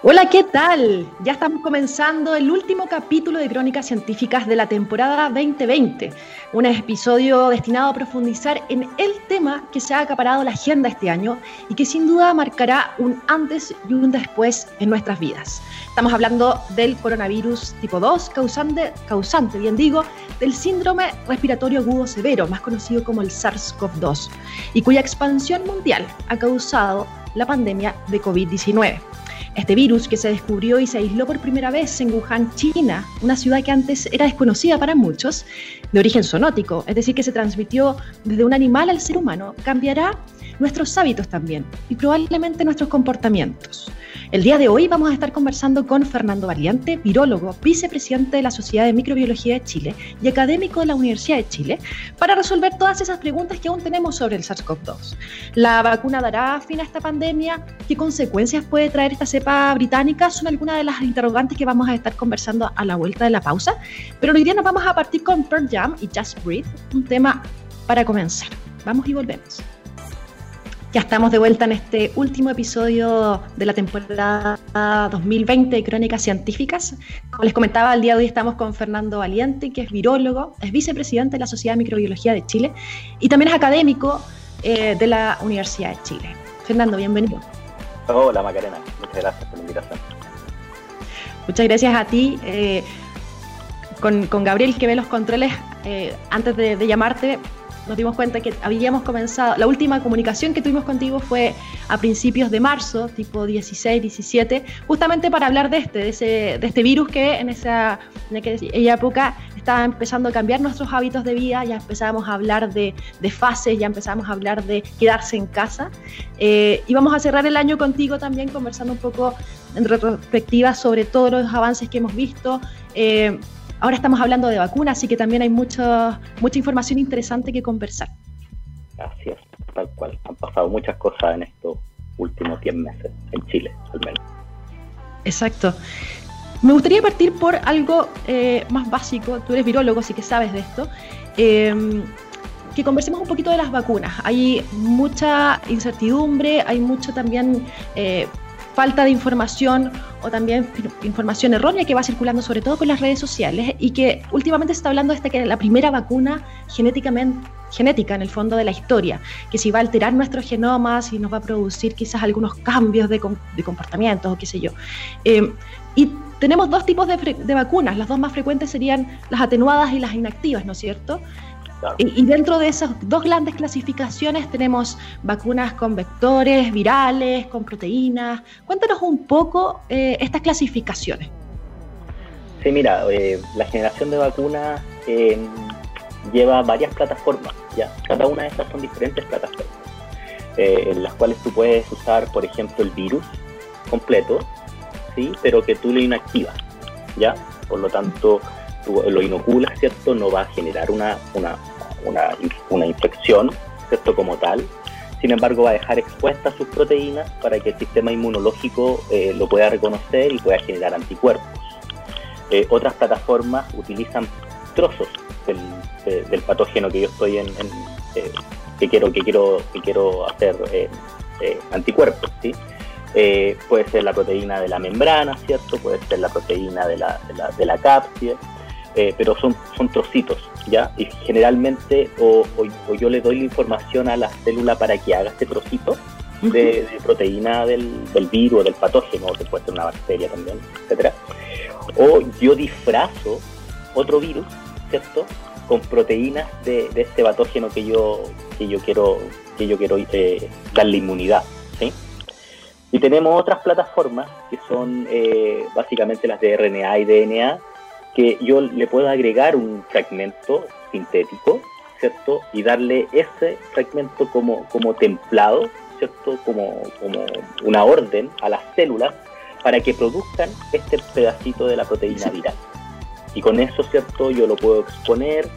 Hola, ¿qué tal? Ya estamos comenzando el último capítulo de Crónicas Científicas de la temporada 2020, un episodio destinado a profundizar en el tema que se ha acaparado la agenda este año y que sin duda marcará un antes y un después en nuestras vidas. Estamos hablando del coronavirus tipo 2, causante, causante bien digo, del síndrome respiratorio agudo severo, más conocido como el SARS-CoV-2, y cuya expansión mundial ha causado la pandemia de COVID-19. Este virus que se descubrió y se aisló por primera vez en Wuhan, China, una ciudad que antes era desconocida para muchos, de origen zoonótico, es decir, que se transmitió desde un animal al ser humano, cambiará nuestros hábitos también y probablemente nuestros comportamientos. El día de hoy vamos a estar conversando con Fernando Valiente, virólogo, vicepresidente de la Sociedad de Microbiología de Chile y académico de la Universidad de Chile, para resolver todas esas preguntas que aún tenemos sobre el SARS-CoV-2. ¿La vacuna dará fin a esta pandemia? ¿Qué consecuencias puede traer esta cepa británica? Son algunas de las interrogantes que vamos a estar conversando a la vuelta de la pausa. Pero hoy día nos vamos a partir con Pearl Jam y Just Breathe, un tema para comenzar. Vamos y volvemos. Ya estamos de vuelta en este último episodio de la temporada 2020 de Crónicas Científicas. Como les comentaba, el día de hoy estamos con Fernando Valiente, que es virólogo, es vicepresidente de la Sociedad de Microbiología de Chile y también es académico eh, de la Universidad de Chile. Fernando, bienvenido. Hola Macarena, muchas gracias por la invitación. Muchas gracias a ti. Eh, con, Gabriel que ve los controles, eh, antes de llamarte, nos dimos cuenta que habíamos comenzado, la última comunicación que tuvimos contigo fue a principios de marzo, tipo 16, 17, justamente para hablar de este, de, ese, de este virus que en esa, en aquella época estaba empezando a cambiar nuestros hábitos de vida, ya empezábamos a hablar de, de fases, ya empezamos a hablar de quedarse en casa. Eh, y vamos a cerrar el año contigo también conversando un poco en retrospectiva sobre todos los avances que hemos visto. Eh, Ahora estamos hablando de vacunas, así que también hay mucha, mucha información interesante que conversar. Así es, tal cual. Han pasado muchas cosas en estos últimos 10 meses, en Chile al menos. Exacto. Me gustaría partir por algo eh, más básico. Tú eres virólogo, así que sabes de esto. Em, que conversemos un poquito de las vacunas. Hay mucha incertidumbre, hay mucho también eh, falta de información o también información errónea que va circulando sobre todo con las redes sociales y que últimamente se está hablando de que la primera vacuna genéticamente genética en el fondo de la historia, que si va a alterar nuestros genomas y nos va a producir quizás algunos cambios de, de comportamiento o qué sé yo. Eh, y tenemos dos tipos de, vacunas, las dos más frecuentes serían las atenuadas y las inactivas, ¿no es cierto? Y, dentro de esas dos grandes clasificaciones tenemos vacunas con vectores, virales, con proteínas. Cuéntanos un poco eh, estas clasificaciones. Sí, mira, eh, la generación de vacunas em, lleva varias plataformas, ¿ya? Cada una de estas son diferentes plataformas, eh, en las cuales tú puedes usar, por ejemplo, el virus completo, ¿sí? Pero que tú lo inactivas, ¿ya? Por lo tanto, lo inoculas, ¿cierto? No va a generar una, una, una, infección, ¿cierto? Como tal. Sin embargo, va a dejar expuestas sus proteínas para que el sistema inmunológico eh, lo pueda reconocer y pueda generar anticuerpos. Eh, otras plataformas utilizan trozos del, patógeno que yo estoy en, eh, que quiero que quiero que quiero hacer anticuerpos, ¿sí? puede ser la proteína de la membrana, ¿cierto? Puede ser la proteína de la, de la, de eh, pero son, son trocitos, ¿ya? Y generalmente o, yo le doy la información a la célula para que haga este trocito de, proteína del, del, virus, del patógeno, que puede ser una bacteria también, etcétera. O yo disfrazo otro virus, ¿cierto? Con proteínas de, de este patógeno que yo, que yo quiero, que yo quiero eh, darle inmunidad, ¿sí? Y tenemos otras plataformas que son eh, básicamente las de RNA y DNA, que yo le puedo agregar un fragmento sintético, ¿cierto? Y darle ese fragmento como, como templado, ¿cierto? Como, como una orden a las células para que produzcan este pedacito de la proteína viral. Y con eso, ¿cierto? Yo lo puedo exponer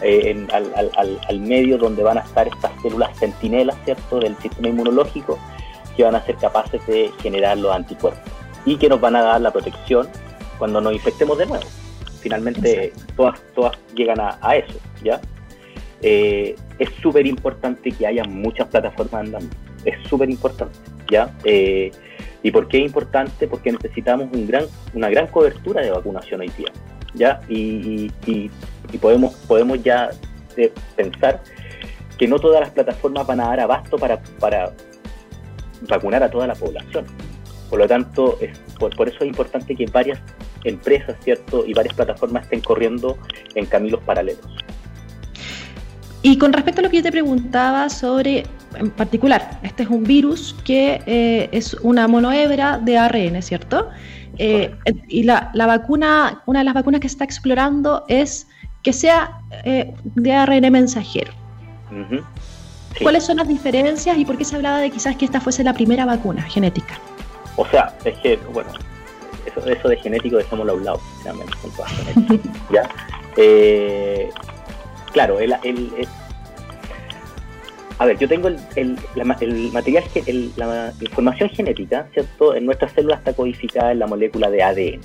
eh, al, al, al, medio donde van a estar estas células centinelas, ¿cierto? Del sistema inmunológico que van a ser capaces de generar los anticuerpos y que nos van a dar la protección cuando nos infectemos de nuevo finalmente todas, todas llegan a, eso, ¿ya? Eh, es súper importante que haya muchas plataformas andando, es súper importante, ¿ya? Eh, ¿Y por qué es importante? Porque necesitamos un gran, una gran cobertura de vacunación hoy día. ¿ya? Y, podemos, podemos ya pensar que no todas las plataformas van a dar abasto para, para vacunar a toda la población. Por lo tanto, es, por, por eso es importante que varias empresas, ¿cierto? Y varias plataformas estén corriendo en caminos paralelos. Y con respecto a lo que yo te preguntaba sobre, en particular, este es un virus que eh, es una monohebra de ARN, ¿cierto? Eh, y la, vacuna, una de las vacunas que se está explorando es que sea eh, de ARN mensajero. ¿Cuáles son las diferencias y por qué se hablaba de quizás que esta fuese la primera vacuna genética? O sea, es que, bueno, eso, eso de genético dejémoslo a un lado, ¿ya? claro, el, a ver, yo tengo el, el, material, la información genética, ¿cierto? En nuestras células está codificada en la molécula de ADN,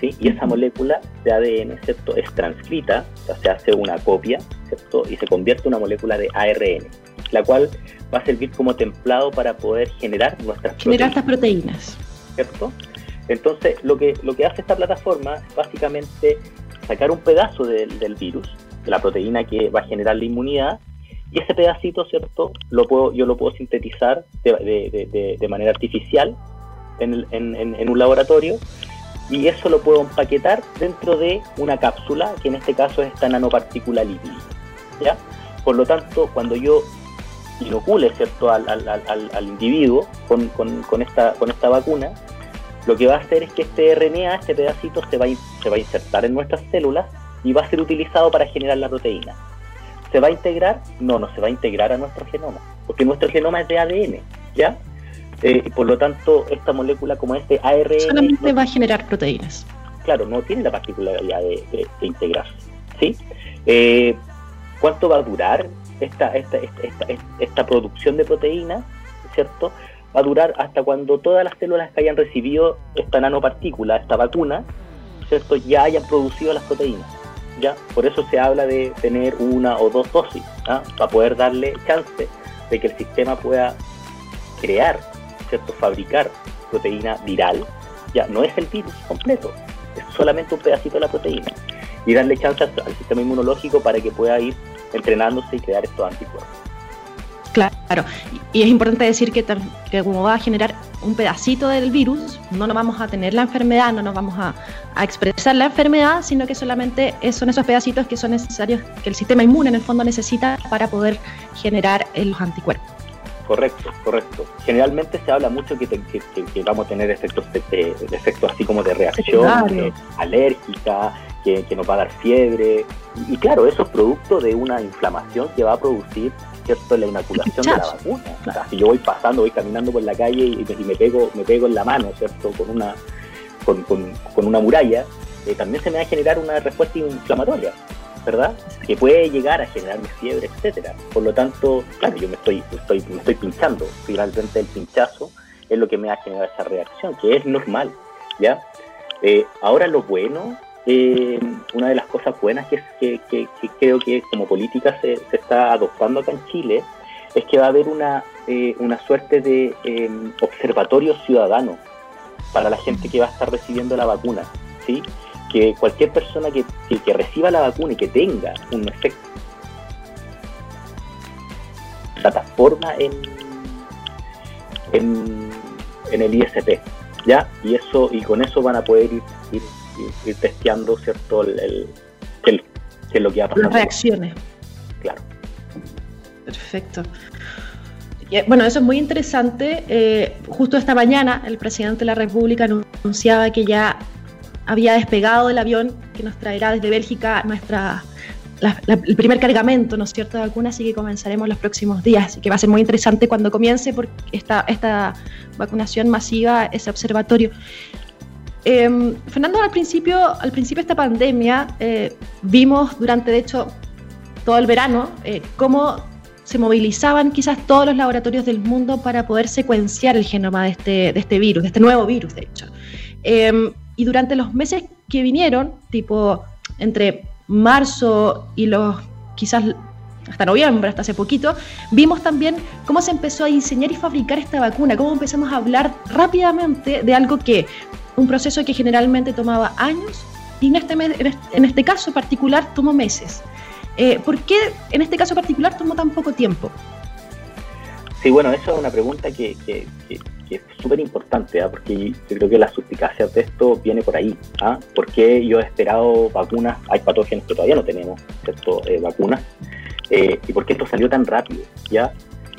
¿sí? Y esa molécula de ADN, ¿cierto? Es transcrita, o sea, se hace una copia, ¿cierto? Y se convierte en una molécula de ARN, la cual va a servir como templado para poder generar nuestras generar estas proteínas. ¿Cierto? Entonces, lo que, lo que hace esta plataforma es básicamente sacar un pedazo del virus, de la proteína que va a generar la inmunidad, y ese pedacito, ¿cierto? Lo puedo, yo lo puedo sintetizar de, manera artificial en, un laboratorio y eso lo puedo empaquetar dentro de una cápsula, que en este caso es esta nanopartícula lipídica. ¿ya? Por lo tanto, cuando yo inocule ¿cierto? Al, individuo con, esta, con esta vacuna, lo que va a hacer es que este RNA, este pedacito, se va, se va a insertar en nuestras células y va a ser utilizado para generar la proteína. ¿Se va a integrar? No, no se va a integrar a nuestro genoma, porque nuestro genoma es de ADN, ¿ya? Eh, por lo tanto, esta molécula como este ARN... Solamente va a generar proteínas. Claro, no tiene la particularidad de, integrarse, ¿sí? Eh, ¿Cuánto va a durar esta, esta, esta, esta, producción de proteínas, ¿cierto? Va a durar hasta cuando todas las células que hayan recibido esta nanopartícula, esta vacuna, ¿cierto? Ya hayan producido las proteínas. ¿ya? Por eso se habla de tener una o dos dosis, ¿ah? para poder darle chance de que el sistema pueda crear, ¿cierto? Fabricar proteína viral, ya no es el virus completo, es solamente un pedacito de la proteína. Y darle chance al sistema inmunológico para que pueda ir entrenándose y crear estos anticuerpos. Claro, y es importante decir que, que, como va a generar un pedacito del virus, no nos vamos a tener la enfermedad, no nos vamos a, expresar la enfermedad, sino que solamente son esos pedacitos que son necesarios, que el sistema inmune en el fondo necesita para poder generar los anticuerpos. Correcto, correcto. Generalmente se habla mucho que, vamos a tener efectos, de, efectos así como de reacción alérgica, que, nos va a dar fiebre. Y, claro, eso es producto de una inflamación que va a producir ¿cierto? la inoculación de la vacuna. si yo voy pasando, voy caminando por la calle y, me, pego, me pego en la mano, ¿cierto? Con una, con, con, una muralla, eh, también se me va a generar una respuesta inflamatoria, ¿verdad? Que puede llegar a generarme fiebre, etcétera. Por lo tanto, claro, yo me estoy, estoy, me estoy pinchando, finalmente el pinchazo es lo que me va a generar esa reacción, que es normal, ¿ya? Eh, ahora lo bueno eh, una de las cosas buenas que, que, creo que como política se, está adoptando acá en Chile es que va a haber una, eh, una suerte de em, observatorio ciudadano para la gente que va a estar recibiendo la vacuna, ¿sí? Que cualquier persona que, que reciba la vacuna y que tenga un efecto plataforma en, en, en el ISP, ¿ya? Y eso y con eso van a poder ir, ir ir, testeando, ¿cierto? El, el, qué es lo que va a pasar. Las reacciones. Claro. Perfecto. Bueno, eso es muy interesante. Eh, justo esta mañana el presidente de la República anunciaba que ya había despegado el avión que nos traerá desde Bélgica nuestra, el primer cargamento, ¿no es cierto?, de vacunas, así que comenzaremos los próximos días. Así que va a ser muy interesante cuando comience porque esta, esta vacunación masiva, ese observatorio. Em, Fernando, al principio, al principio de esta pandemia, eh, vimos durante, de hecho, todo el verano, eh, cómo se movilizaban quizás todos los laboratorios del mundo para poder secuenciar el genoma de este, de este virus, de este nuevo virus, de hecho. Em, y durante los meses que vinieron, tipo entre marzo y los quizás hasta noviembre, hasta hace poquito, vimos también cómo se empezó a diseñar y fabricar esta vacuna, cómo empezamos a hablar rápidamente de algo que, un proceso que generalmente tomaba años y en este, en este caso particular tomó meses. Eh, ¿Por qué en este caso particular tomó tan poco tiempo? Sí, bueno, eso es una pregunta que, es súper importante, ¿ah? porque yo creo que la suspicacia de esto viene por ahí. ¿ah? ¿Por qué yo he esperado vacunas? Hay patógenos que todavía no tenemos, ¿cierto? Eh, vacunas. Eh, ¿Y por qué esto salió tan rápido? ¿ya?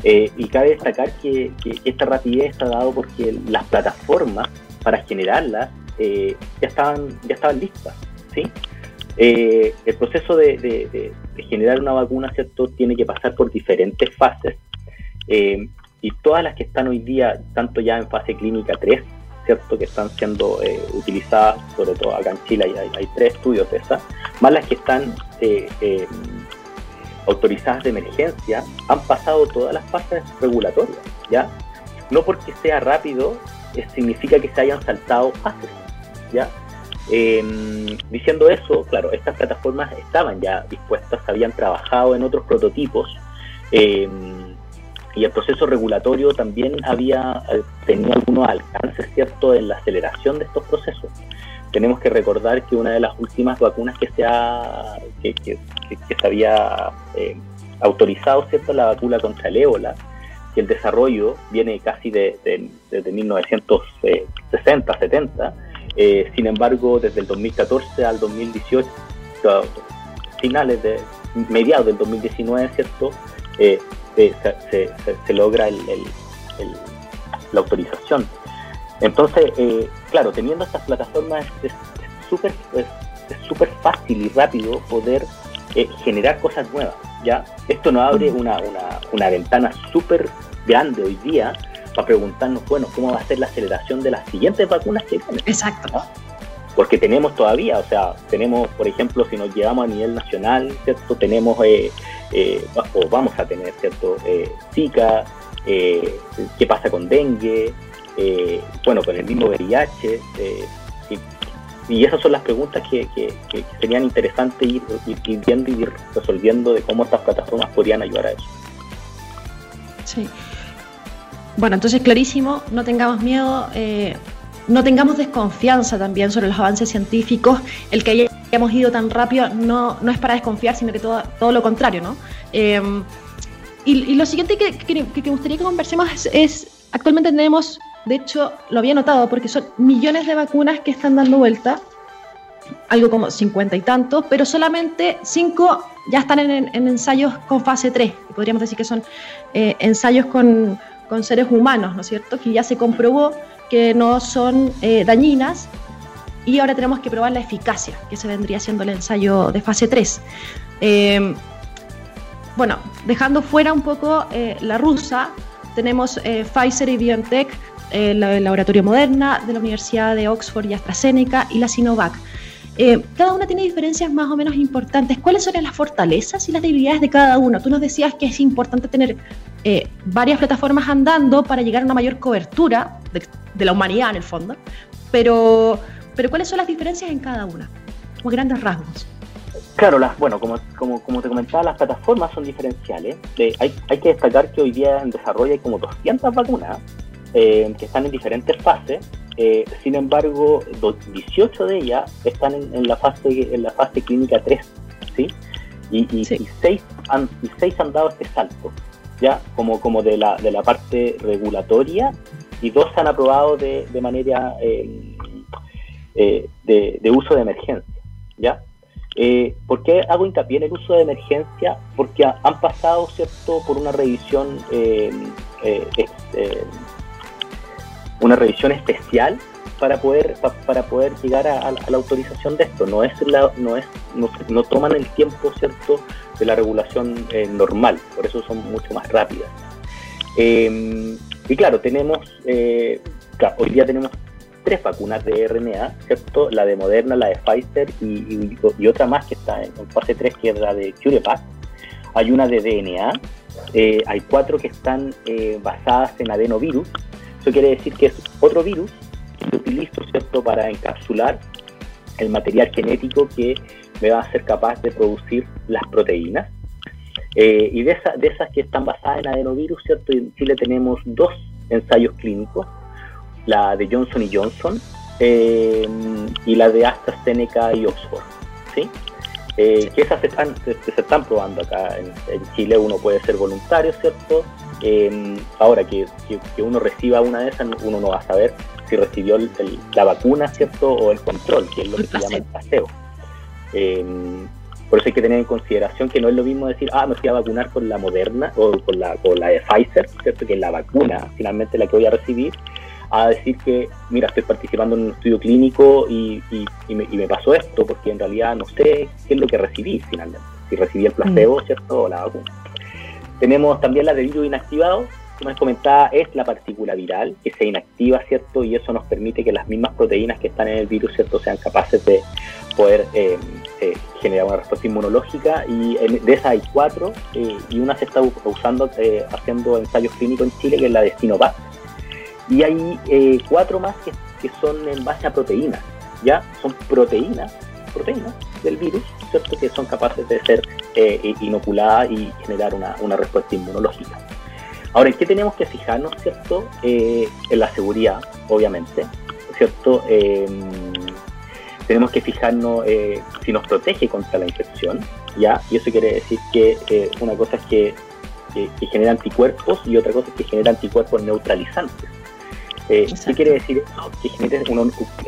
Eh, y cabe destacar que, esta rapidez está dado porque las plataformas para generarlas ya, estaban, ya estaban listas. ¿sí? el proceso de, de, generar una vacuna, ¿cierto? Tiene que pasar por diferentes fases eh, y todas las que están hoy día, tanto ya en fase clínica 3, ¿cierto? que están siendo eh, utilizadas, sobre todo acá en Chile hay, tres estudios de esas, más las que están eh, autorizadas de emergencia, han pasado todas las fases regulatorias, ¿ya? No porque sea rápido, significa que se hayan saltado fases, ¿ya? diciendo eso, claro, estas plataformas estaban ya dispuestas, habían trabajado en otros prototipos, y el proceso regulatorio también había eh, tenido algunos alcances cierto en la aceleración de estos procesos. Tenemos que recordar que una de las últimas vacunas que se ha que, se había eh, autorizado cierto la vacuna contra el ébola el desarrollo viene casi de, desde 1960 70 eh, sin embargo desde el 2014 al 2018 finales de mediados del 2019 cierto se, logra la autorización. Entonces, eh, claro, teniendo estas plataformas es súper es, fácil y rápido poder eh, generar cosas nuevas. ¿Ya? Esto nos abre una, una, ventana súper grande hoy día para preguntarnos, bueno, ¿cómo va a ser la aceleración de las siguientes vacunas que vienen? Exacto. Porque tenemos todavía, o sea, tenemos, por ejemplo, si nos llevamos a nivel nacional, ¿cierto? Tenemos eh, eh, o vamos a tener, ¿cierto? Eh, Zika, eh, qué pasa con dengue, bueno, con el mismo VIH, y, esas son las preguntas que, serían interesantes ir, viendo y ir resolviendo de cómo estas plataformas podrían ayudar a eso. Sí. Bueno, entonces clarísimo, no tengamos miedo, no tengamos desconfianza también sobre los avances científicos, el que haya hemos ido tan rápido no, no es para desconfiar, sino que todo, todo lo contrario, ¿no? Eh, y, lo siguiente que, que, me gustaría que conversemos es, actualmente tenemos, de hecho, lo había notado, porque son millones de vacunas que están dando vuelta, algo como cincuenta y tantos, pero solamente cinco ya están en, ensayos con fase 3, podríamos decir que son eh, ensayos con, con, seres humanos, ¿no es cierto? Que ya se comprobó que no son eh, dañinas y ahora tenemos que probar la eficacia, que se vendría siendo el ensayo de fase 3. Eh, bueno, dejando fuera un poco eh, la rusa, tenemos Pfizer y BioNTech, el laboratorio Moderna de la Universidad de Oxford y AstraZeneca y la Sinovac. cada una tiene diferencias más o menos importantes. ¿Cuáles son las fortalezas y las debilidades de cada uno? Tú nos decías que es importante tener varias plataformas andando para llegar a una mayor cobertura de, de la humanidad en el fondo, pero pero ¿cuáles son las diferencias en cada una? Como grandes rasgos. Claro, las, bueno, como, como, como te comentaba, las plataformas son diferenciales. Eh, hay, hay que destacar que hoy día en desarrollo hay como 200 vacunas eh, que están en diferentes fases. Eh, sin embargo, 18 de ellas están en, la fase en la fase clínica 3, ¿sí? Y, y, 6 han, y seis han dado este salto, ¿ya? Como, como de, la, de la parte regulatoria y dos se han aprobado de, de manera eh, de, uso de emergencia. ¿ya? Eh, ¿Por qué hago hincapié en el uso de emergencia? Porque han pasado cierto por una revisión eh, una revisión especial para poder para poder llegar a, la autorización de esto no es la, no es no, toman el tiempo cierto de la regulación normal por eso son mucho más rápidas y claro tenemos hoy día tenemos tres vacunas de RNA, ¿cierto? La de Moderna, la de Pfizer y, otra más que está en, fase 3, que es la de CureVac. Hay una de DNA, eh, hay cuatro que están eh, basadas en adenovirus. Eso quiere decir que es otro virus que utilizo, ¿cierto?, para encapsular el material genético que me va a ser capaz de producir las proteínas. y de, de esas que están basadas en adenovirus, ¿cierto? en Chile tenemos dos ensayos clínicos, la de Johnson y Johnson y la de AstraZeneca y Oxford, ¿sí? Que esas se están, se, están probando acá en, Chile, uno puede ser voluntario, ¿cierto? ahora que, que, uno reciba una de esas, uno no va a saber si recibió la vacuna, ¿cierto? O el control, que es lo que se llama el paseo. Em, por eso hay que tener en consideración que no es lo mismo decir, ah, me fui a vacunar con la Moderna o con la, con la de Pfizer, ¿cierto? Que es la vacuna finalmente la que voy a recibir, a decir que, mira, estoy participando en un estudio clínico y, y, me, pasó esto, porque en realidad no sé qué es lo que recibí finalmente, si recibí el placebo, mm. ¿cierto? O la vacuna. Tenemos también la de virus inactivado, como les comentaba, es la partícula viral que se inactiva, ¿cierto? Y eso nos permite que las mismas proteínas que están en el virus, ¿cierto?, sean capaces de poder eh, eh, generar una respuesta inmunológica. Y de esas hay cuatro, eh, y una se está usando, haciendo ensayos clínicos en Chile, que es la de Sinovac. Y hay cuatro más que, son en base a proteínas, ¿ya? Son proteínas, proteínas del virus, ¿cierto?, que son capaces de ser inoculadas y generar una, una respuesta inmunológica. Ahora, ¿en qué tenemos que fijarnos, cierto? Eh, en la seguridad, obviamente, ¿cierto? Em, tenemos que fijarnos eh, si nos protege contra la infección, ¿ya? Y eso quiere decir que eh, una cosa es que, genera anticuerpos y otra cosa es que genera anticuerpos neutralizantes. ¿Qué quiere decir? Que genera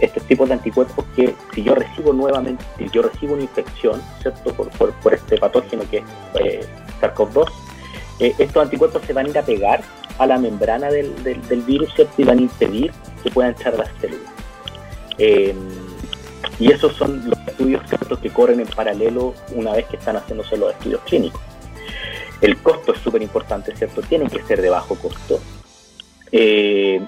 estos tipos de anticuerpos que si yo recibo nuevamente, si yo recibo una infección, ¿cierto? Por, por, este patógeno que es SARS-CoV-2, eh, estos anticuerpos se van a ir a pegar a la membrana del, virus y van a impedir que puedan entrar a las células. Eh, y esos son los estudios ciertos que corren en paralelo una vez que están haciéndose los estudios clínicos. El costo es súper importante, ¿cierto? Tiene que ser de bajo costo. Eh,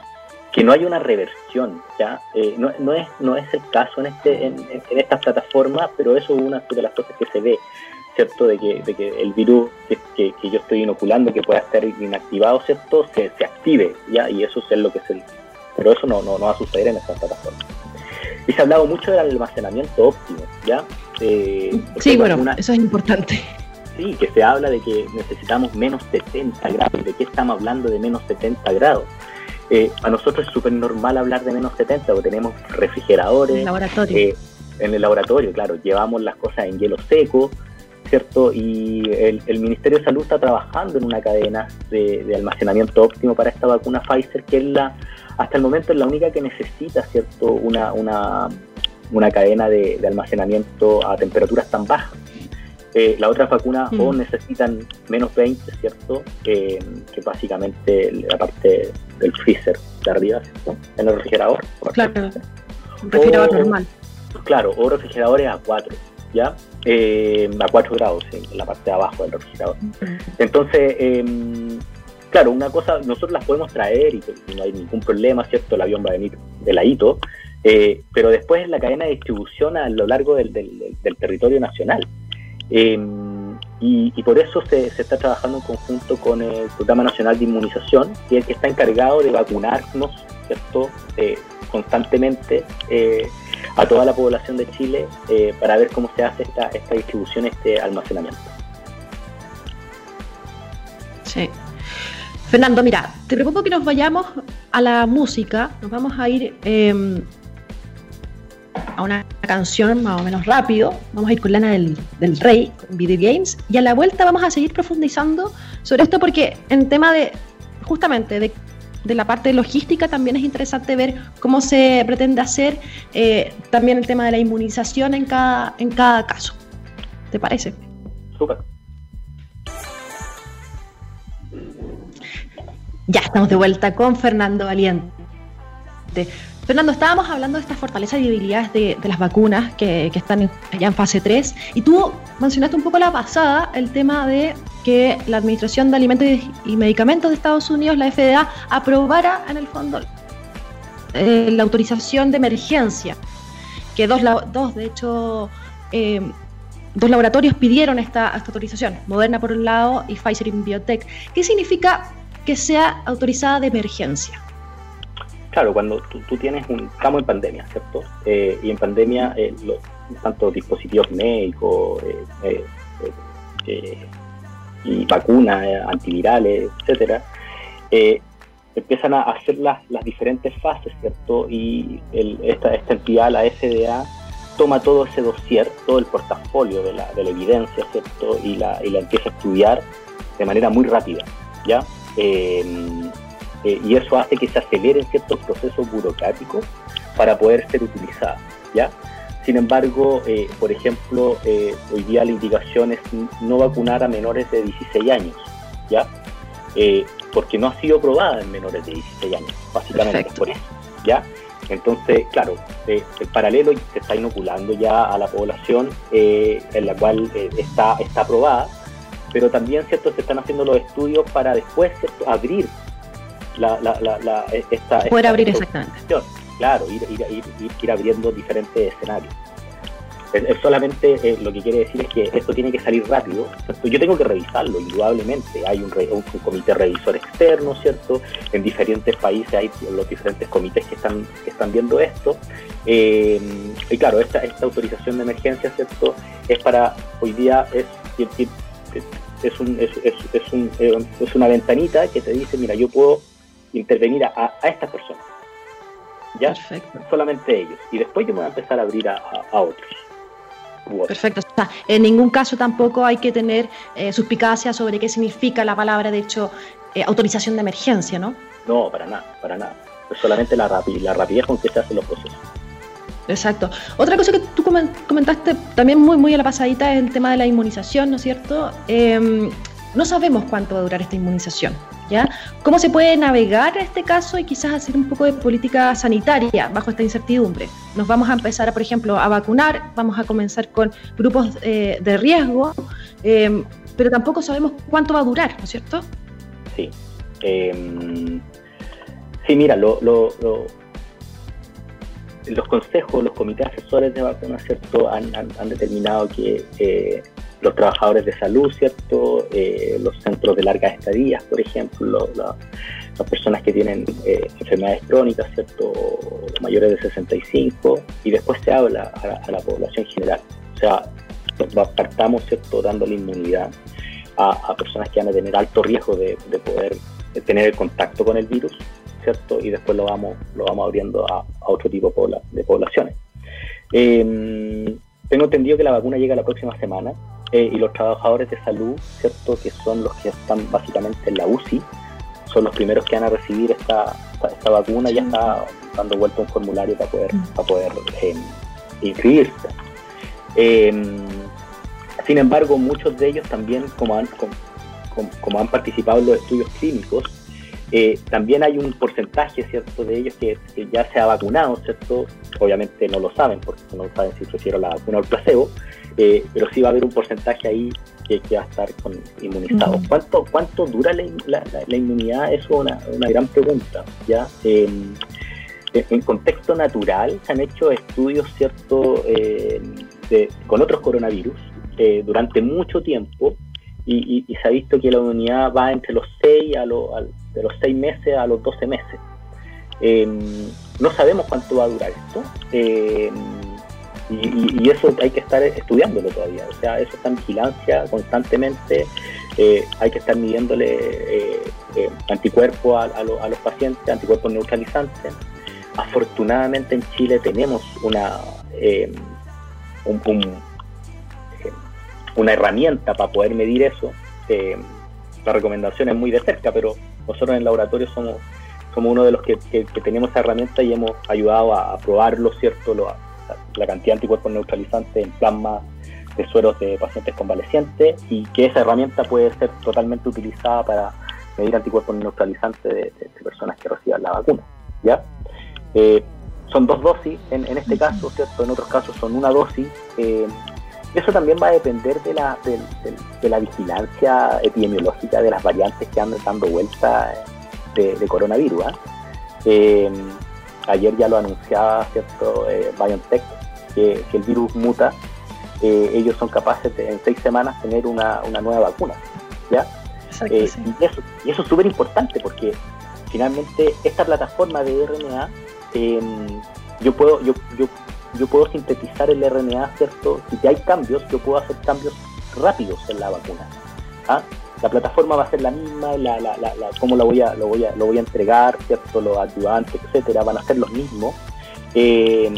que no haya una reversión, ¿ya? no, no, es, no es el caso en, este, en, en estas plataformas, pero eso es una de las cosas que se ve ¿cierto? De que, de que el virus que, que, yo estoy inoculando, que pueda estar inactivado, ¿cierto? Se, se active, ¿ya? Y eso es lo que es el... Pero eso no, no, no va a suceder en esta plataforma. Y se ha hablado mucho del almacenamiento óptimo, ¿ya? Eh, sí, bueno, eso es importante. Sí, que se habla de que necesitamos menos 70 grados. ¿De qué estamos hablando de menos 70 grados? Eh, a nosotros es súper normal hablar de menos 70 porque tenemos refrigeradores. Laboratorio. Eh, en el laboratorio, claro, llevamos las cosas en hielo seco, ¿cierto? Y el, Ministerio de Salud está trabajando en una cadena de, almacenamiento óptimo para esta vacuna Pfizer, que es la, hasta el momento es la única que necesita, ¿cierto? Una, una, una cadena de, almacenamiento a temperaturas tan bajas. Eh, las otras vacunas o mm. necesitan menos 20, ¿cierto? que básicamente la parte del freezer de arriba, ¿cierto? En el refrigerador. Claro, refrigerador normal. Claro, o refrigeradores a 4. ¿ya? Eh, a 4 grados en la parte de abajo del refrigerador. Entonces, em, claro, una cosa, nosotros las podemos traer y, no hay ningún problema, ¿cierto? El avión va a venir de la hito, eh, pero después la cadena de distribución a lo largo del, territorio nacional. Em, y, por eso se, está trabajando en conjunto con el Programa Nacional de Inmunización, que es el que está encargado de vacunarnos, ¿cierto? Eh, constantemente a toda la población de Chile eh, para ver cómo se hace esta, esta distribución, este almacenamiento. Sí. Fernando, mira, te propongo que nos vayamos a la música, nos vamos a ir em, a una canción más o menos rápido, vamos a ir con Lana del, del Rey, con Video Games, y a la vuelta vamos a seguir profundizando sobre esto porque en tema de, justamente, de de la parte logística también es interesante ver cómo se pretende hacer eh, también el tema de la inmunización en cada, en cada caso. ¿Te parece? Súper. Ya estamos de vuelta con Fernando Valiente. Fernando, estábamos hablando de estas fortalezas y debilidades de, las vacunas que, están ya en fase 3 y tú mencionaste un poco la pasada el tema de que la Administración de Alimentos y Medicamentos de Estados Unidos, la FDA, aprobara en el fondo eh, la autorización de emergencia, que dos, dos de hecho, eh, dos laboratorios pidieron esta, esta autorización, Moderna por un lado y Pfizer y Biotech. ¿Qué significa que sea autorizada de emergencia? Claro, cuando tú, tienes un, estamos en pandemia, ¿cierto? Eh, y en pandemia, eh, los, tanto dispositivos médicos, eh, y vacunas antivirales, etcétera, empiezan a hacer las, las diferentes fases, ¿cierto? Y esta, esta entidad, la FDA, toma todo ese dossier, todo el portafolio de la, de la evidencia, ¿cierto? Y la, y la empieza a estudiar de manera muy rápida, ¿ya? Eh, eh, y eso hace que se aceleren ciertos procesos burocráticos para poder ser utilizados, ¿ya? Sin embargo, eh, por ejemplo, hoy día la indicación es no vacunar a menores de 16 años, ¿ya? porque no ha sido probada en menores de 16 años, básicamente por eso, ¿ya? Entonces, claro, eh, el paralelo se está inoculando ya a la población eh, en la cual eh, está, está aprobada, pero también, ¿cierto?, se están haciendo los estudios para después, ¿cierto?, abrir la, la, la, esta... Poder abrir exactamente. Claro, ir, ir, ir, ir abriendo diferentes escenarios. Es, solamente eh, lo que quiere decir es que esto tiene que salir rápido. Yo tengo que revisarlo, indudablemente. Hay un, comité revisor externo, ¿cierto? En diferentes países hay los diferentes comités que están, están viendo esto. Eh, y claro, esta, esta autorización de emergencia, ¿cierto? Es para, hoy día, es, es, un, es, es, un, es una ventanita que te dice, mira, yo puedo intervenir a, a estas personas. ¿Ya? Solamente ellos. Y después yo me voy a empezar a abrir a, a otros. Perfecto. en ningún caso tampoco hay que tener eh, suspicacia sobre qué significa la palabra, de hecho, eh, autorización de emergencia, ¿no? No, para nada, para nada. Es solamente la, la rapidez con que se hacen los procesos. Exacto. Otra cosa que tú comentaste también muy, muy a la pasadita es el tema de la inmunización, ¿no es cierto? Em, no sabemos cuánto va a durar esta inmunización. ¿ya? ¿Cómo se puede navegar este caso y quizás hacer un poco de política sanitaria bajo esta incertidumbre? Nos vamos a empezar, por ejemplo, a vacunar, vamos a comenzar con grupos eh, de riesgo, em, pero tampoco sabemos cuánto va a durar, ¿no es cierto? Sí. Em, sí, mira, los consejos, los comités asesores de vacunas, ¿cierto? Han, determinado que eh, los trabajadores de salud, ¿cierto? Eh, los centros de largas estadías, por ejemplo, las personas que tienen eh, enfermedades crónicas, ¿cierto? Los mayores de 65, y después se habla a, la población general. O sea, partamos, ¿cierto?, dándole inmunidad a, personas que van a tener alto riesgo de, poder tener el contacto con el virus, ¿cierto? Y después lo vamos, lo vamos abriendo a, otro tipo de poblaciones. Em, tengo entendido que la vacuna llega la próxima semana eh, y los trabajadores de salud, ¿cierto? Que son los que están básicamente en la UCI, son los primeros que van a recibir esta, esta, vacuna, ya está dando vuelta un formulario para poder, mm. para poder eh, inscribirse. Em, sin embargo, muchos de ellos también, como han, como han participado en los estudios clínicos, eh, también hay un porcentaje, ¿cierto?, de ellos que, ya se ha vacunado, ¿cierto? Obviamente no lo saben, porque no saben si recibieron la vacuna o el placebo, eh, pero sí va a haber un porcentaje ahí que, va a estar con inmunizados. ¿Cuánto, ¿Cuánto dura la, inmunidad? Eso es una, una, gran pregunta, ¿ya? en contexto natural se han hecho estudios, ¿cierto?, con otros coronavirus eh, durante mucho tiempo y, se ha visto que la inmunidad va entre los 6 a, los de los 6 meses a los 12 meses. Em, no sabemos cuánto va a durar esto em, y, eso hay que estar estudiándolo todavía. O sea, eso está en vigilancia constantemente. Eh, hay que estar midiéndole eh, eh, anticuerpos a, los pacientes, anticuerpos neutralizantes. Afortunadamente en Chile tenemos una, em, una herramienta para poder medir eso. la recomendación es muy de cerca, pero nosotros en el laboratorio somos, somos uno de los que, tenemos esa herramienta y hemos ayudado a, probarlo, ¿cierto? La cantidad de anticuerpos neutralizantes en plasma de sueros de pacientes convalecientes y que esa herramienta puede ser totalmente utilizada para medir anticuerpos neutralizantes de, personas que reciban la vacuna. ¿ya? Eh, son dos dosis en, este caso, ¿cierto? En otros casos son una dosis. Eh, eso también va a depender de la, de, la vigilancia epidemiológica de las variantes que andan dando vuelta de, coronavirus. ¿ah? Em, ayer ya lo anunciaba cierto eh, BioNTech que, el virus muta. Eh, ellos son capaces de en seis semanas tener una, nueva vacuna. ¿ya? Eh, y, eso, y eso es súper importante porque finalmente esta plataforma de RNA em, yo puedo yo, yo yo puedo sintetizar el RNA, ¿cierto? Si hay cambios, yo puedo hacer cambios rápidos en la vacuna. ¿ah? la plataforma va a ser la misma, la, la, la, cómo la voy a, lo, voy a, lo voy a entregar, ¿cierto? los ayudantes, etcétera, van a ser los mismos. Eh,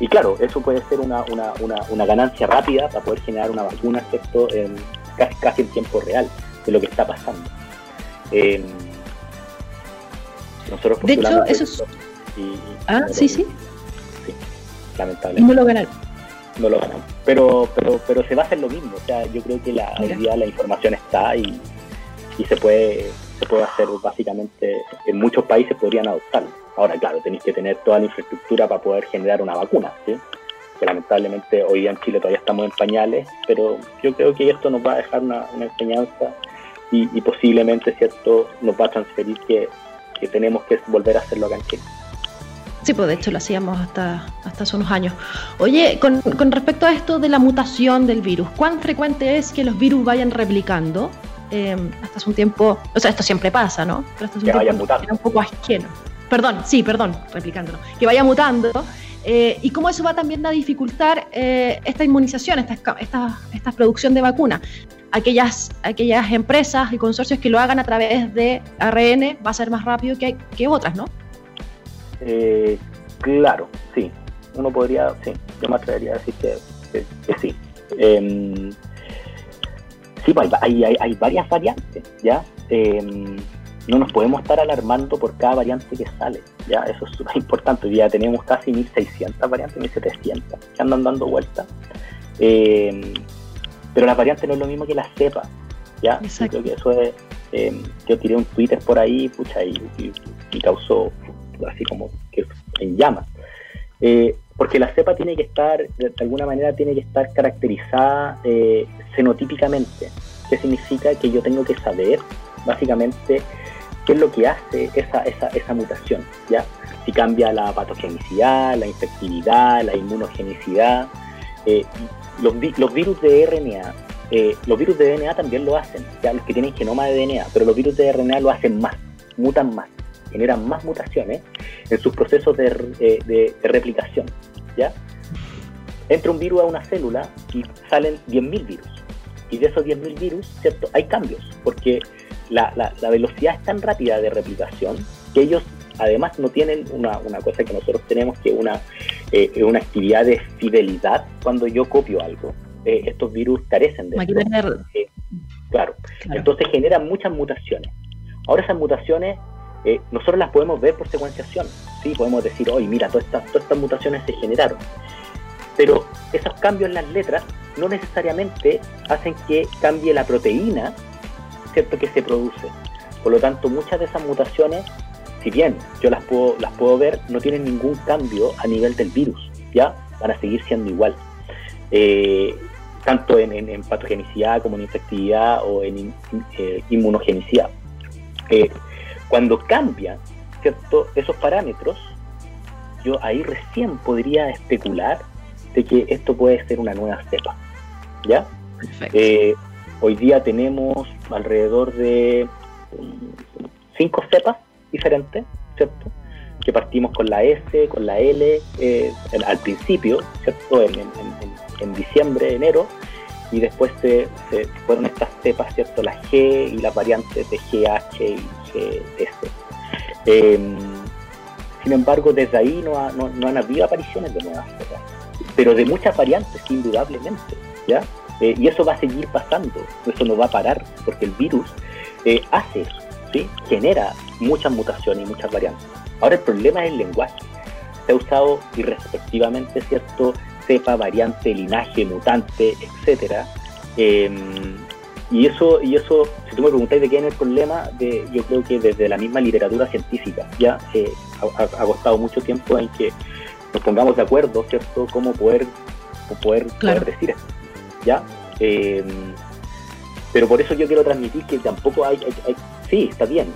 y claro, eso puede ser una, una, una, una, ganancia rápida para poder generar una vacuna, ¿cierto? En, casi, casi en tiempo real de lo que está pasando. Eh, nosotros de hecho, eso es... ah, sí, sí. Sí, lamentablemente. Y no lo ganaron. No lo ganamos. Pero, pero, pero se va a hacer lo mismo. O sea, yo creo que la, hoy día la información está y, y se puede se puede hacer básicamente, en muchos países podrían adoptarlo. Ahora, claro, tenéis que tener toda la infraestructura para poder generar una vacuna, ¿sí? que lamentablemente hoy día en Chile todavía estamos en pañales, pero yo creo que esto nos va a dejar una, enseñanza y, posiblemente, ¿cierto?, nos va a transferir que, que tenemos que volver a hacerlo acá en Chile. Sí, pues de hecho lo hacíamos hasta, hasta hace unos años. Oye, con, con, respecto a esto de la mutación del virus, ¿cuán frecuente es que los virus vayan replicando? Eh, hasta hace un tiempo, o sea, esto siempre pasa, ¿no? Pero hasta hace un tiempo era un poco ajeno. Perdón, sí, perdón, replicándolo. Que vaya mutando. Eh, y cómo eso va también a dificultar eh, esta inmunización, esta, esta, esta producción de vacunas. Aquellas, aquellas empresas y consorcios que lo hagan a través de ARN va a ser más rápido que, que otras, ¿no? Eh, claro, sí. Uno podría, sí, yo me atrevería a decir que, sí. Em, sí, pues, hay, hay, hay, varias variantes, ¿ya? No nos podemos estar alarmando por cada variante que sale, ¿ya? Eso es súper importante. Ya tenemos casi 1600 variantes, 1700 que andan dando vueltas. Em, pero las variantes no es lo mismo que las cepas, ¿ya? Yo creo que eso es... yo tiré un Twitter por ahí, pucha, y, y causó así como que en llamas. Eh, porque la cepa tiene que estar, de alguna manera, tiene que estar caracterizada eh, fenotípicamente. ¿Qué significa? Que yo tengo que saber, básicamente, qué es lo que hace esa, esa, mutación, ¿ya? Si cambia la patogenicidad, la infectividad, la inmunogenicidad. Eh, los, virus de RNA, los virus de DNA también lo hacen, ya los que tienen genoma de DNA, pero los virus de RNA lo hacen más, mutan más generan más mutaciones en sus procesos de, eh, replicación. ¿ya? Entra un virus a una célula y salen 10.000 virus. Y de esos 10.000 virus, ¿cierto? Hay cambios, porque la, velocidad es tan rápida de replicación que ellos además no tienen una, cosa que nosotros tenemos, que una, eh, una actividad de fidelidad cuando yo copio algo. Eh, estos virus carecen de eso. claro. Entonces generan muchas mutaciones. Ahora esas mutaciones eh, nosotros las podemos ver por secuenciación. ¿sí? Podemos decir, oye, mira, todas estas, todas estas mutaciones se generaron. Pero esos cambios en las letras no necesariamente hacen que cambie la proteína ¿cierto? que se produce. Por lo tanto, muchas de esas mutaciones, si bien yo las puedo, las puedo ver, no tienen ningún cambio a nivel del virus. ¿ya? Van a seguir siendo igual. Eh, tanto en, patogenicidad como en infectividad o en eh, inmunogenicidad. Cuando cambian ¿cierto? esos parámetros, yo ahí recién podría especular de que esto puede ser una nueva cepa. ¿Ya? Eh, hoy día tenemos alrededor de mm, cinco cepas diferentes, ¿cierto? Que partimos con la S, con la L, eh, al principio, ¿cierto? En, diciembre, enero, y después se, fueron estas cepas, ¿cierto? La G y las variantes de GH y GS. Em, sin embargo, desde ahí no, no, han habido apariciones de nuevas cepas, pero de muchas variantes, indudablemente, ¿ya? Eh, y eso va a seguir pasando, eso no va a parar, porque el virus eh, hace ¿sí? genera muchas mutaciones y muchas variantes. Ahora el problema es el lenguaje. Se ha usado irrespectivamente, ¿cierto? cepa, variante, linaje, mutante, etcétera. Em, y eso, y eso, si tú me preguntáis de qué es el problema, de, yo creo que desde la misma literatura científica ya eh, ha, costado mucho tiempo en que nos pongamos de acuerdo, ¿cierto?, cómo poder, poder, decir esto, ¿ya? Em, pero por eso yo quiero transmitir que tampoco hay, hay, sí, está bien,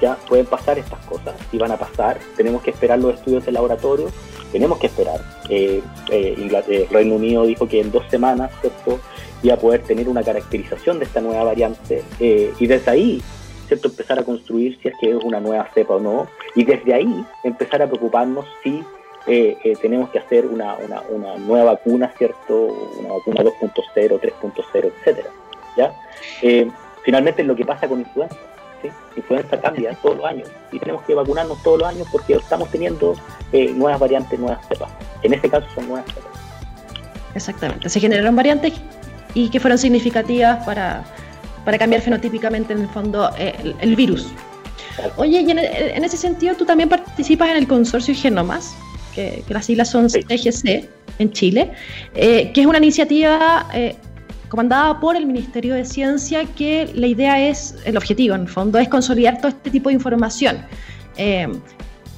ya pueden pasar estas cosas, y van a pasar, tenemos que esperar los estudios de laboratorio, tenemos que esperar. Eh, eh, eh, Reino Unido dijo que en dos semanas, ¿cierto?, iba a poder tener una caracterización de esta nueva variante eh, y desde ahí, ¿cierto?, empezar a construir si es que es una nueva cepa o no, y desde ahí empezar a preocuparnos si tenemos que hacer una, una, una, nueva vacuna, ¿cierto?, una vacuna 2.0, 3.0, etcétera, ¿ya? finalmente es lo que pasa con influenza. ¿sí? Influenza cambia todos los años y tenemos que vacunarnos todos los años porque estamos teniendo eh, nuevas variantes, nuevas cepas. En este caso son nuevas cepas. Exactamente, se generaron variantes y que fueron significativas para, para cambiar fenotípicamente en el fondo eh, el, virus. Oye, y en, ese sentido tú también participas en el consorcio Genomas, que, las siglas son CGC en Chile, eh, que es una iniciativa eh, comandada por el Ministerio de Ciencia que la idea es, el objetivo en el fondo, es consolidar todo este tipo de información.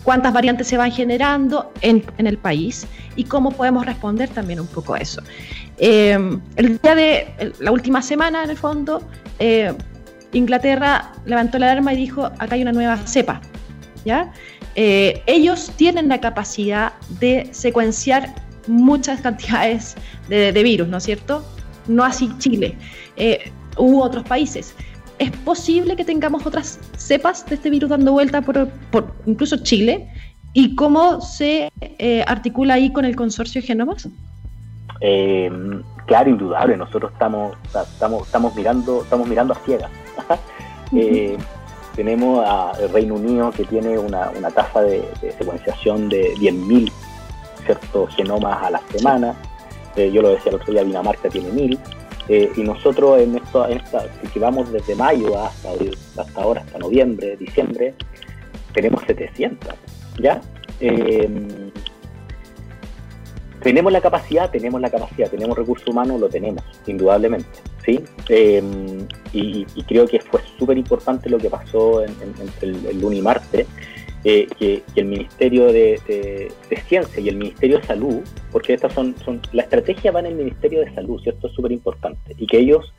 cuántas variantes se van generando en, en, el país y cómo podemos responder también un poco a eso. el día de la última semana, en el fondo, eh, Inglaterra levantó la alarma y dijo, acá hay una nueva cepa. ¿ya? Eh, ellos tienen la capacidad de secuenciar muchas cantidades de, virus, ¿no es cierto? No así Chile eh, u otros países. ¿Es posible que tengamos otras cepas de este virus dando vuelta por, incluso Chile? ¿Y cómo se articula ahí con el consorcio de genomas? claro, indudable, nosotros estamos, estamos, estamos mirando, estamos mirando a ciegas. Eh, tenemos al Reino Unido que tiene una, tasa de, secuenciación de 10.000 genomas a la semana. Eh, yo lo decía el otro día, Dinamarca tiene 1.000. Eh, y nosotros en esto, en esta, que vamos desde mayo hasta, hasta ahora, hasta noviembre, diciembre, tenemos 700. ¿ya? Tenemos la capacidad, tenemos la capacidad, tenemos recursos humanos, lo tenemos, indudablemente, ¿sí? Em, y, creo que fue súper importante lo que pasó entre el, lunes y martes, eh, que, el Ministerio de, Ciencia y el Ministerio de Salud, porque estas son, son, la estrategia va en el Ministerio de Salud, ¿cierto? Es súper importante, y que ellos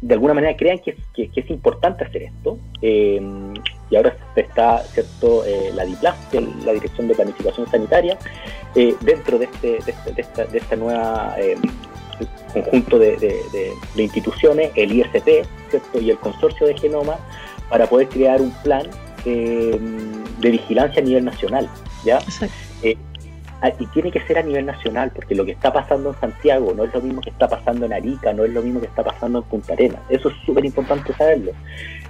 de alguna manera crean que, es importante hacer esto. Eh, y ahora está cierto eh, la DIPLAS, la Dirección de Planificación Sanitaria, eh, dentro de este, de, este, de, esta, de esta nueva conjunto de, instituciones, el ISP ¿cierto? y el consorcio de genoma, para poder crear un plan de vigilancia a nivel nacional. ¿ya? Y tiene que ser a nivel nacional, porque lo que está pasando en Santiago no es lo mismo que está pasando en Arica, no es lo mismo que está pasando en Punta Arenas. Eso es súper importante saberlo.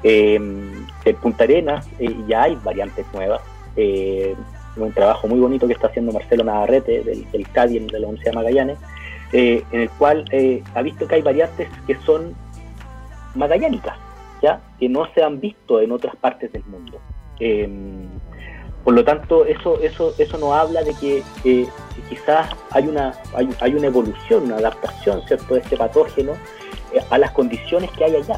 Eh, en Punta Arenas eh, ya hay variantes nuevas. Eh, un trabajo muy bonito que está haciendo Marcelo Navarrete del, del de la Universidad de Magallanes, en el cual ha visto que hay variantes que son magallánicas, ¿ya? que no se han visto en otras partes del mundo. Por lo tanto, eso, eso, eso nos habla de que quizás hay una, hay, una evolución, una adaptación ¿cierto? de este patógeno eh, a las condiciones que hay allá.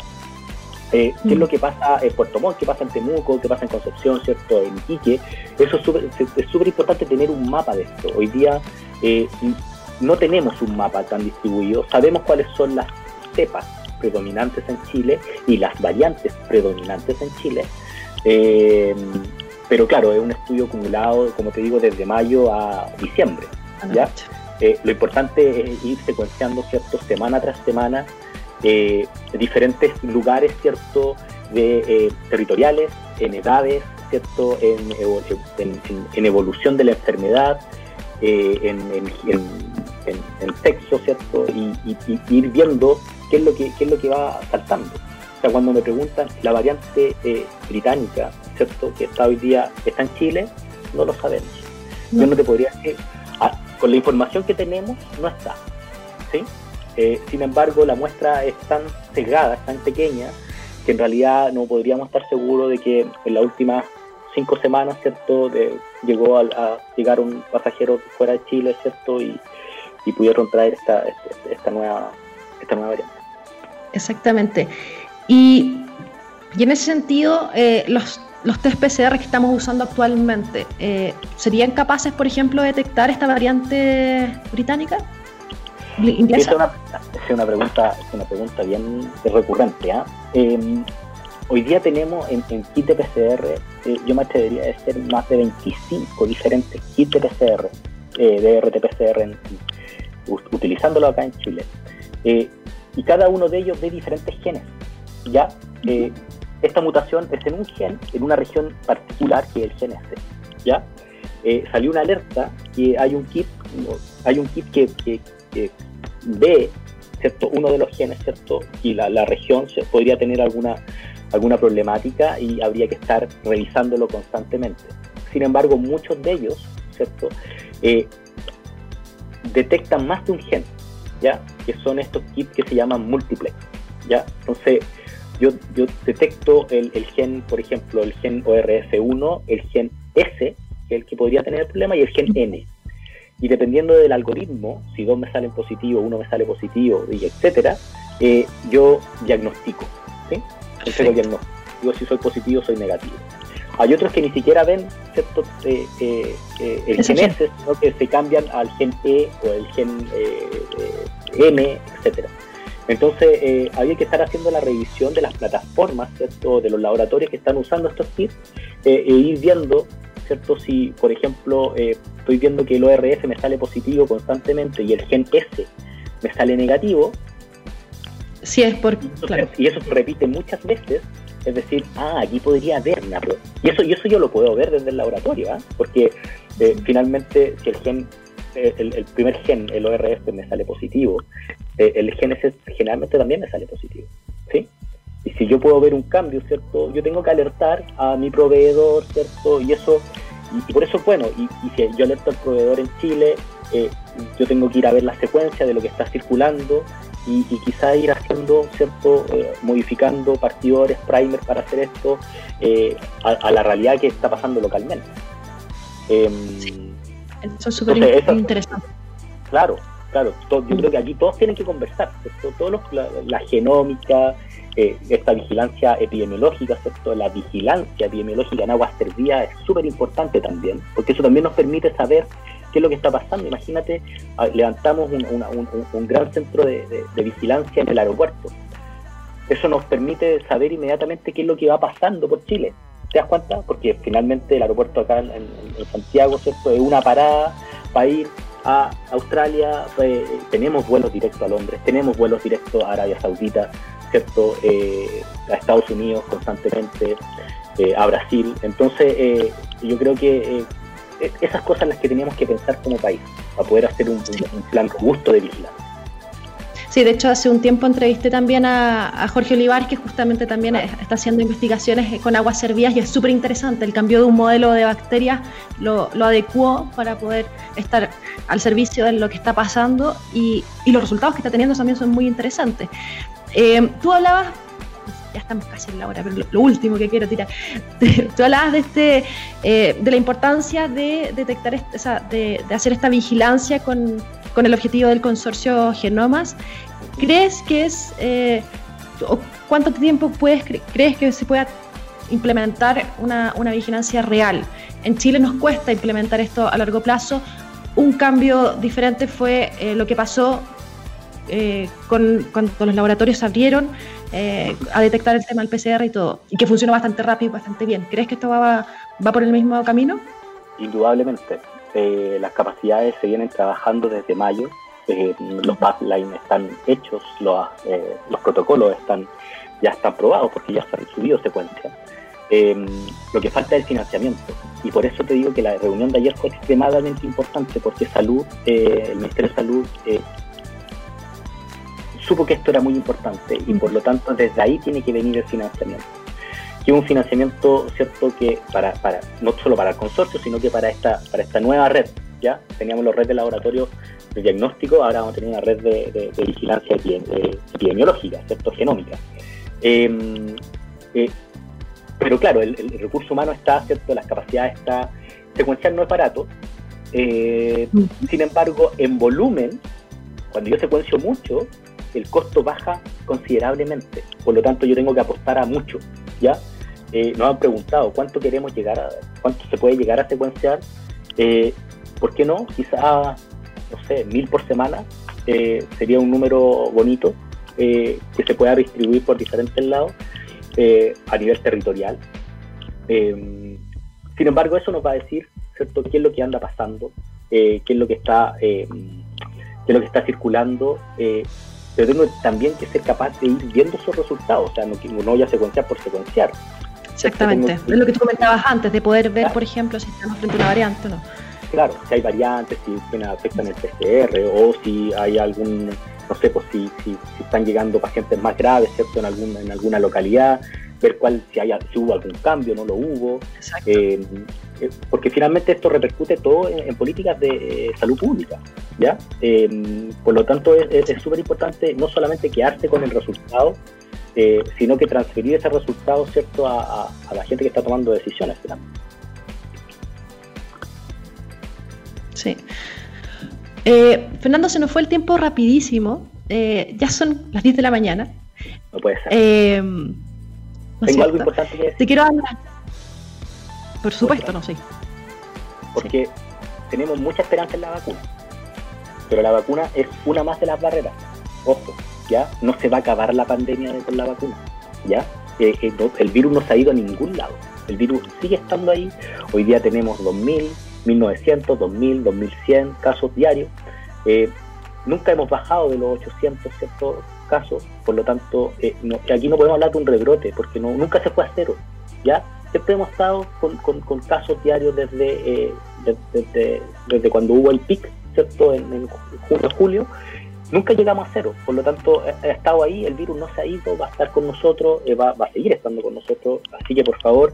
Eh, ¿Qué es lo que pasa en Puerto Montt? ¿Qué pasa en Temuco? ¿Qué pasa en Concepción? ¿cierto? En Iquique. Eso es súper importante tener un mapa de esto. Hoy día eh, no tenemos un mapa tan distribuido. Sabemos cuáles son las cepas predominantes en Chile y las variantes predominantes en Chile. Pero claro, es un estudio acumulado, como te digo, desde mayo a diciembre. ¿ya? Eh, lo importante es ir secuenciando, ¿cierto? Semana tras semana, eh, diferentes lugares, ¿cierto? De, eh, territoriales, en edades, ¿cierto? En, en, evolución de la enfermedad, en, sexo, ¿cierto? Y, ir viendo qué es lo que, qué es lo que va saltando. O sea, cuando me preguntan la variante británica, que está hoy día está en Chile, no lo sabemos. Yo no te podría decir, ah, con la información que tenemos, no está. ¿sí? Eh, sin embargo, la muestra es tan sesgada, es tan pequeña, que en realidad no podríamos estar seguros de que en las últimas cinco semanas, ¿cierto?, de, llegó a, llegar un pasajero fuera de Chile, ¿cierto?, y, pudieron traer esta, esta, nueva, esta nueva variante. Exactamente. Y, y en ese sentido, eh, los los test PCR que estamos usando actualmente, eh, ¿serían capaces, por ejemplo, de detectar esta variante británica? Es una, pregunta, una pregunta bien recurrente. Em, hoy día tenemos en, kit de PCR, eh, yo me atrevería a decir más de 25 diferentes kits de PCR, eh, de RT-PCR, utilizándolo acá en Chile. y cada uno de ellos de diferentes genes. ¿ya? Esta mutación es en un gen, en una región particular que es el gen S. ¿ya? Eh, salió una alerta que hay un kit, hay un kit que, ve ¿cierto? Uno de los genes, ¿cierto? Y la, la región podría tener alguna, alguna problemática y habría que estar revisándolo constantemente. Sin embargo, muchos de ellos, ¿cierto? Eh, detectan más de un gen, ¿ya? Que son estos kits que se llaman multiplex, ¿ya? Entonces, yo, yo detecto el, el, gen, por ejemplo, el gen ORF1, el gen S, que es el que podría tener el problema, y el gen N. Y dependiendo del algoritmo, si dos me salen positivos, uno me sale positivo, y etcétera, eh, yo diagnostico, ¿sí? Entrego diagnóstico. Digo si soy positivo o soy negativo. Hay otros que ni siquiera ven ¿cierto? Eh, eh, eh el gen S, sino que se cambian al gen E o el gen M, etcétera. Entonces, había que estar haciendo la revisión de las plataformas, ¿cierto? de los laboratorios que están usando estos kits e ir viendo, ¿cierto? Si, por ejemplo, estoy viendo que el ORF me sale positivo constantemente y el gen S me sale negativo. Sí, es por, claro. Y eso se repite muchas veces, es decir, ah, aquí podría haber una Y eso, y eso yo lo puedo ver desde el laboratorio, ¿ah? porque eh, finalmente si el gen, eh, el, primer gen, el ORF, me sale positivo, eh, el gen ese generalmente también me sale positivo, ¿sí? Y si yo puedo ver un cambio, ¿cierto? Yo tengo que alertar a mi proveedor, ¿cierto? Y eso, y, por eso, bueno, y, y, si yo alerto al proveedor en Chile, yo tengo que ir a ver la secuencia de lo que está circulando y, quizá ir haciendo, ¿cierto? Eh, modificando partidores, primers para hacer esto eh, a, la realidad que está pasando localmente. Em, eso es súper interesante. Claro, claro. yo creo que aquí todos tienen que conversar, Todos la, genómica, eh, esta vigilancia epidemiológica, ¿cierto? La vigilancia epidemiológica en aguas servidas es súper importante también, porque eso también nos permite saber qué es lo que está pasando. Imagínate, ah, levantamos un, gran centro de, vigilancia en el aeropuerto. Eso nos permite saber inmediatamente qué es lo que va pasando por Chile. ¿Te das cuenta? Porque finalmente el aeropuerto acá en, Santiago, ¿cierto? Es una parada para ir a Australia, pues, tenemos vuelos directos a Londres, tenemos vuelos directos a Arabia Saudita, ¿cierto? Eh, a Estados Unidos constantemente, eh, a Brasil. Entonces, eh, yo creo que esas cosas las que teníamos que pensar como país, para poder hacer un, plan robusto de vigilancia. Sí, de hecho hace un tiempo entrevisté también a, Jorge Olivar, que justamente también está haciendo investigaciones con aguas servidas y es súper interesante. El cambio de un modelo de bacterias lo, adecuó para poder estar al servicio de lo que está pasando y, los resultados que está teniendo también son muy interesantes. Eh, tú hablabas ya estamos casi en la hora, pero lo, último que quiero tirar. Tú hablabas de, este, eh, de la importancia de detectar, de, hacer esta vigilancia con, con, el objetivo del consorcio Genomas. ¿Crees que es, eh, cuánto tiempo puedes, crees que se pueda implementar una, una vigilancia real? En Chile nos cuesta implementar esto a largo plazo. Un cambio diferente fue eh, lo que pasó eh, con, cuando los laboratorios se abrieron eh, a detectar el tema del PCR y todo, y que funciona bastante rápido y bastante bien. ¿Crees que esto va, va por el mismo camino? Indudablemente. Eh, las capacidades se vienen trabajando desde mayo, los pipelines están hechos, los, los protocolos están ya están probados porque ya se han subido secuencias. lo que falta es el financiamiento. Y por eso te digo que la reunión de ayer fue extremadamente importante porque salud, el Ministerio de Salud supo que esto era muy importante y por lo tanto desde ahí tiene que venir el financiamiento. Que un financiamiento, ¿cierto?, que para, para, no solo para el consorcio, sino que para esta, para esta nueva red, ¿ya? Teníamos los redes de laboratorio de diagnóstico, ahora vamos a tener una red de, vigilancia epidemiológica, ¿cierto?, genómica. Em, eh, pero claro, el, recurso humano está, ¿cierto?, las capacidades está, secuencial no es barato, eh, sin embargo, en volumen, cuando yo secuencio mucho, el costo baja considerablemente. Por lo tanto, yo tengo que apostar a mucho, ¿ya? Eh, nos han preguntado cuánto queremos llegar a, cuánto se puede llegar a secuenciar. Eh, ¿Por qué no? Quizá, no sé, mil por semana eh, sería un número bonito que se pueda distribuir por diferentes lados a nivel territorial. sin embargo, eso nos va a decir, ¿cierto?, qué es lo que anda pasando, qué es lo que está, qué es lo que está circulando pero tengo también que ser capaz de ir viendo esos resultados, o sea, no, no voy a secuenciar por secuenciar. Exactamente, es lo que tú comentabas antes, de poder ver, por ejemplo, si estamos frente a una variante o no. Claro, si hay variantes, si afectan el PCR o si hay algún no sé, pues si, si, están llegando pacientes más graves, ¿cierto? En alguna, en alguna localidad, ver cuál, si, hay, si hubo algún cambio, no lo hubo. Eh, eh, porque finalmente esto repercute todo en, políticas de eh, salud pública, ¿ya? por lo tanto, es súper importante no solamente quedarse con el resultado, sino que transferir ese resultado, ¿cierto?, a, la gente que está tomando decisiones finalmente. Sí. Fernando, se nos fue el tiempo rapidísimo. ya son las 10 de la mañana. No puede ser. Tengo algo importante que decir. Te quiero hablar. Por supuesto, no sé. Porque tenemos mucha esperanza en la vacuna. Pero la vacuna es una más de las barreras. Ojo, ¿ya? No se va a acabar la pandemia con la vacuna. ¿Ya? Eh, eh, el virus no se ha ido a ningún lado. El virus sigue estando ahí. Hoy día tenemos 2.000, 1.900, 2.000, 2.100 casos diarios. Eh, nunca hemos bajado de los 800 casos, por lo tanto, eh, aquí no podemos hablar de un rebrote, porque no, nunca se fue a cero, ¿ya? Siempre hemos estado con, con, casos diarios desde, eh, desde, cuando hubo el pic, ¿cierto? En, en, junio, julio, nunca llegamos a cero, por lo tanto, ha estado ahí, el virus no se ha ido, va a estar con nosotros, eh, va, va a seguir estando con nosotros, así que por favor,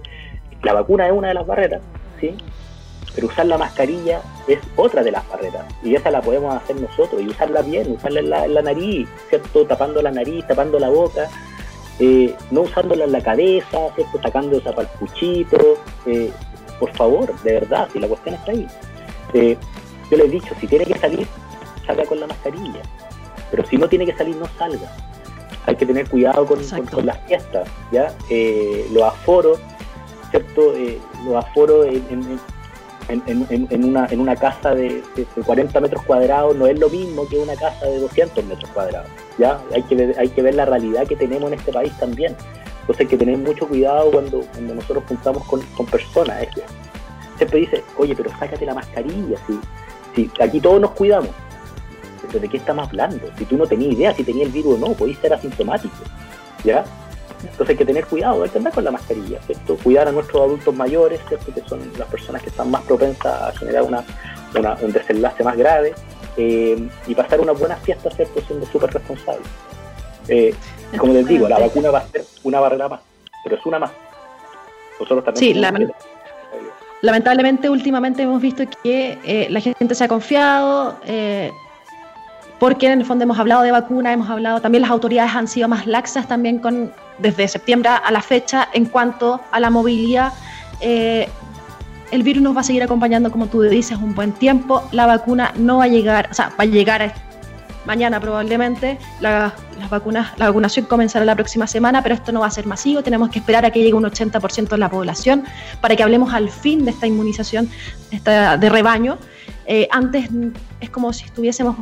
la vacuna es una de las barreras, ¿sí? Pero usar la mascarilla es otra de las barreras y esa la podemos hacer nosotros y usarla bien, usarla en la, nariz, ¿cierto? Tapando la nariz, tapando la boca, eh, no usándola en la cabeza, ¿cierto? Sacando esa palpuchito, eh, por favor, de verdad, si la cuestión está ahí. Eh, yo les he dicho, si tiene que salir, salga con la mascarilla, pero si no tiene que salir, no salga. Hay que tener cuidado con, las fiestas, ¿ya? los aforos, ¿cierto? los aforos en en, una, en una casa de, 40 metros cuadrados no es lo mismo que una casa de 200 metros cuadrados. ¿ya? Hay, que ver, hay que ver la realidad que tenemos en este país también. Entonces hay que tener mucho cuidado cuando, cuando nosotros juntamos con, personas. Es siempre dice, oye, pero sácate la mascarilla. Si, si aquí todos nos cuidamos. ¿De qué estamos hablando? Si tú no tenías idea si tenía el virus o no, podéis ser asintomático. ¿Ya? Entonces hay que tener cuidado, hay que andar con la mascarilla, ¿cierto? Cuidar a nuestros adultos mayores, ¿cierto? Que son las personas que están más propensas a generar una, un desenlace más grave eh, y pasar una buena fiesta, ¿cierto? Siendo súper responsable. Eh, como les digo, la vacuna va a ser una barrera más, pero es una más. Nosotros también sí, lamentablemente últimamente hemos visto que eh, la gente se ha confiado, porque en el fondo hemos hablado de vacuna, hemos hablado, también las autoridades han sido más laxas también con, desde septiembre a la fecha en cuanto a la movilidad. Eh, el virus nos va a seguir acompañando, como tú dices, un buen tiempo. La vacuna no va a llegar, o sea, va a llegar mañana probablemente. La, las vacunas, la vacunación comenzará la próxima semana, pero esto no va a ser masivo. Tenemos que esperar a que llegue un 80% de la población para que hablemos al fin de esta inmunización de rebaño. Eh, antes es como si estuviésemos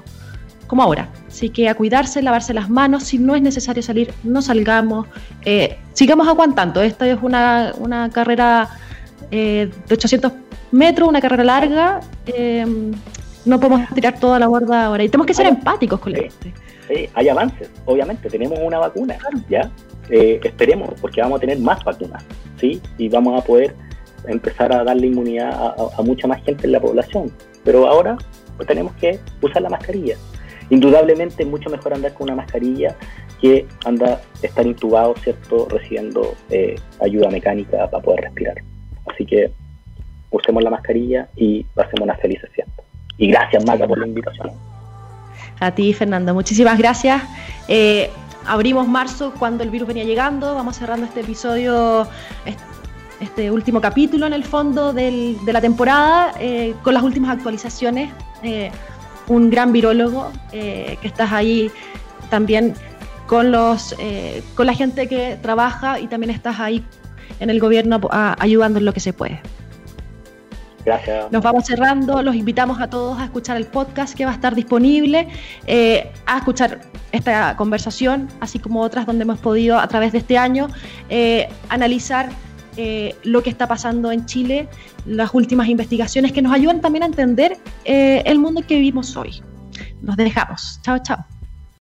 como ahora. Así que a cuidarse, lavarse las manos, si no es necesario salir, no salgamos, eh, sigamos aguantando. Esta es una, una carrera eh, de 800 metros, una carrera larga. Eh, no podemos tirar toda la borda ahora y tenemos que ser empáticos con la gente. Sí, hay avances, obviamente, tenemos una vacuna, ¿ya? esperemos, porque vamos a tener más vacunas, ¿sí? Y vamos a poder empezar a darle inmunidad a, a mucha más gente en la población. Pero ahora pues, tenemos que usar la mascarilla indudablemente es mucho mejor andar con una mascarilla que andar, estar intubado, ¿cierto?, recibiendo eh, ayuda mecánica para poder respirar. Así que usemos la mascarilla y pasemos una feliz fiesta. Y gracias, Maca, por la invitación. A ti, Fernando, muchísimas gracias. Eh, abrimos marzo cuando el virus venía llegando, vamos cerrando este episodio, este último capítulo en el fondo de la temporada, eh, con las últimas actualizaciones un gran virólogo, eh, que estás ahí también con, los, eh, con la gente que trabaja y también estás ahí en el gobierno ayudando en lo que se puede. Gracias. Nos vamos cerrando, los invitamos a todos a escuchar el podcast que va a estar disponible, eh, a escuchar esta conversación, así como otras donde hemos podido a través de este año analizar eh, lo que está pasando en Chile, las últimas investigaciones que nos ayudan también a entender eh, el mundo que vivimos hoy. Nos dejamos. Chao, chao.